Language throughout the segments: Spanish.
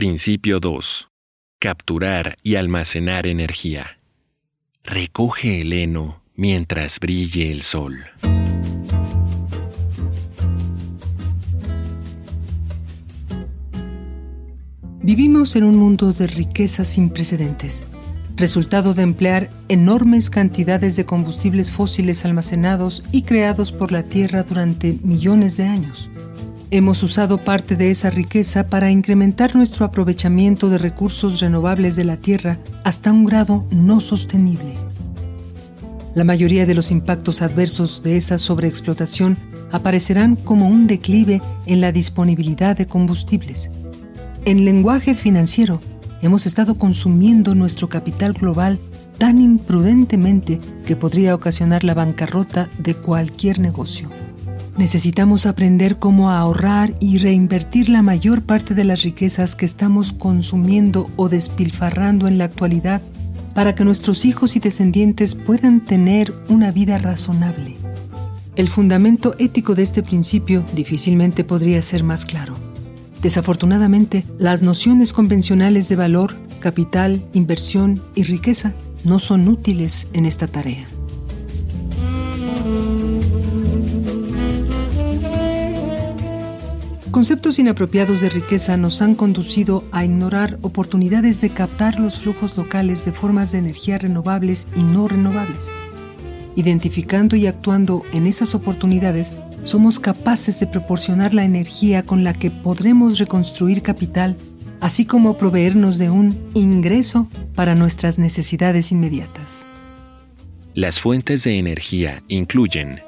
Principio 2. Capturar y almacenar energía. Recoge el heno mientras brille el sol. Vivimos en un mundo de riquezas sin precedentes, resultado de emplear enormes cantidades de combustibles fósiles almacenados y creados por la Tierra durante millones de años. Hemos usado parte de esa riqueza para incrementar nuestro aprovechamiento de recursos renovables de la Tierra hasta un grado no sostenible. La mayoría de los impactos adversos de esa sobreexplotación aparecerán como un declive en la disponibilidad de combustibles. En lenguaje financiero, hemos estado consumiendo nuestro capital global tan imprudentemente que podría ocasionar la bancarrota de cualquier negocio. Necesitamos aprender cómo ahorrar y reinvertir la mayor parte de las riquezas que estamos consumiendo o despilfarrando en la actualidad para que nuestros hijos y descendientes puedan tener una vida razonable. El fundamento ético de este principio difícilmente podría ser más claro. Desafortunadamente, las nociones convencionales de valor, capital, inversión y riqueza no son útiles en esta tarea. Conceptos inapropiados de riqueza nos han conducido a ignorar oportunidades de captar los flujos locales de formas de energía renovables y no renovables. Identificando y actuando en esas oportunidades, somos capaces de proporcionar la energía con la que podremos reconstruir capital, así como proveernos de un ingreso para nuestras necesidades inmediatas. Las fuentes de energía incluyen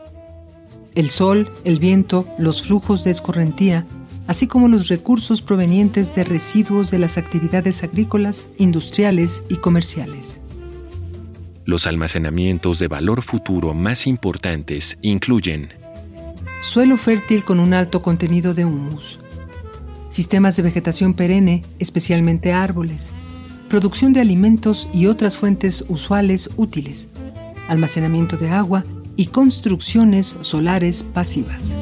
el sol, el viento, los flujos de escorrentía, así como los recursos provenientes de residuos de las actividades agrícolas, industriales y comerciales. Los almacenamientos de valor futuro más importantes incluyen suelo fértil con un alto contenido de humus, sistemas de vegetación perenne, especialmente árboles, producción de alimentos y otras fuentes usuales útiles, almacenamiento de agua y construcciones solares pasivas.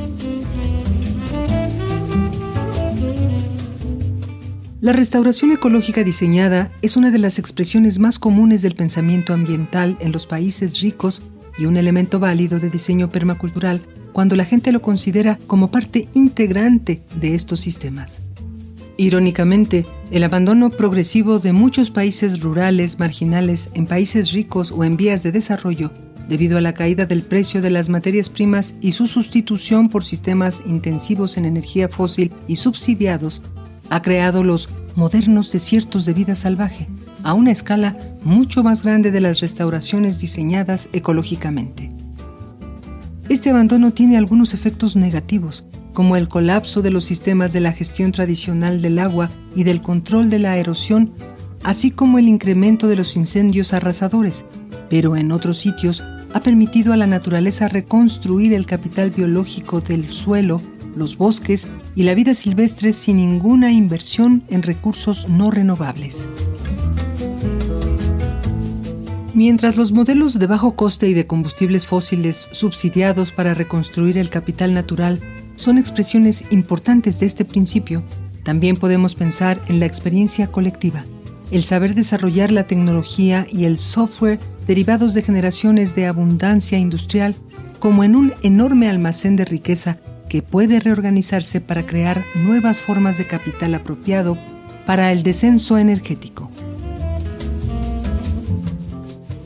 La restauración ecológica diseñada es una de las expresiones más comunes del pensamiento ambiental en los países ricos y un elemento válido de diseño permacultural cuando la gente lo considera como parte integrante de estos sistemas. Irónicamente, el abandono progresivo de muchos países rurales marginales en países ricos o en vías de desarrollo debido a la caída del precio de las materias primas y su sustitución por sistemas intensivos en energía fósil y subsidiados, ha creado los modernos desiertos de vida salvaje, a una escala mucho más grande de las restauraciones diseñadas ecológicamente. Este abandono tiene algunos efectos negativos, como el colapso de los sistemas de la gestión tradicional del agua y del control de la erosión, así como el incremento de los incendios arrasadores, pero en otros sitios ha permitido a la naturaleza reconstruir el capital biológico del suelo, los bosques y la vida silvestre sin ninguna inversión en recursos no renovables. Mientras los modelos de bajo coste y de combustibles fósiles subsidiados para reconstruir el capital natural son expresiones importantes de este principio, también podemos pensar en la experiencia colectiva, el saber desarrollar la tecnología y el software derivados de generaciones de abundancia industrial como en un enorme almacén de riqueza que puede reorganizarse para crear nuevas formas de capital apropiado para el descenso energético.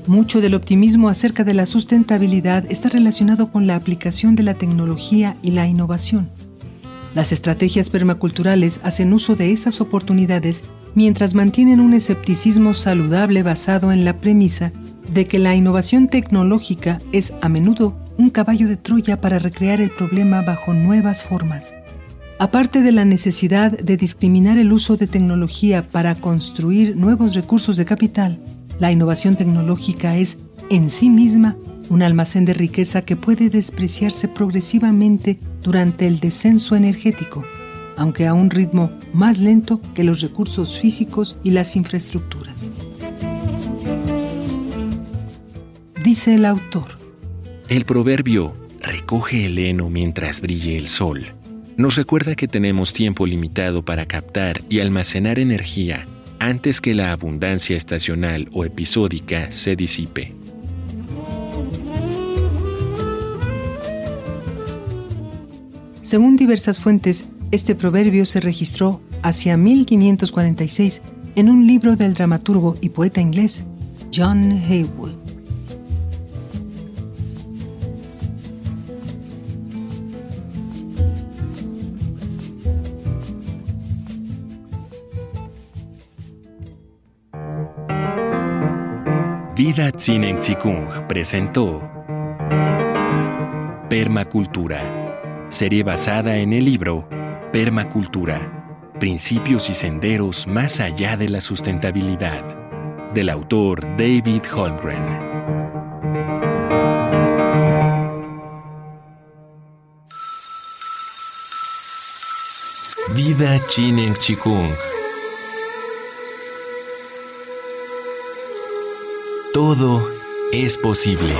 Mucho del optimismo acerca de la sustentabilidad está relacionado con la aplicación de la tecnología y la innovación. Las estrategias permaculturales hacen uso de esas oportunidades mientras mantienen un escepticismo saludable basado en la premisa de que la innovación tecnológica es a menudo un caballo de Troya para recrear el problema bajo nuevas formas. Aparte de la necesidad de discriminar el uso de tecnología para construir nuevos recursos de capital, la innovación tecnológica es en sí misma un almacén de riqueza que puede despreciarse progresivamente durante el descenso energético, aunque a un ritmo más lento que los recursos físicos y las infraestructuras. Dice el autor. El proverbio recoge el heno mientras brille el sol nos recuerda que tenemos tiempo limitado para captar y almacenar energía antes que la abundancia estacional o episódica se disipe. Según diversas fuentes, este proverbio se registró hacia 1546 en un libro del dramaturgo y poeta inglés John Haywood. Vida Tzinen Chikung presentó Permacultura, serie basada en el libro Permacultura, Principios y Senderos más allá de la sustentabilidad, del autor David Holmgren. Vida Chinen Chikung Todo es posible.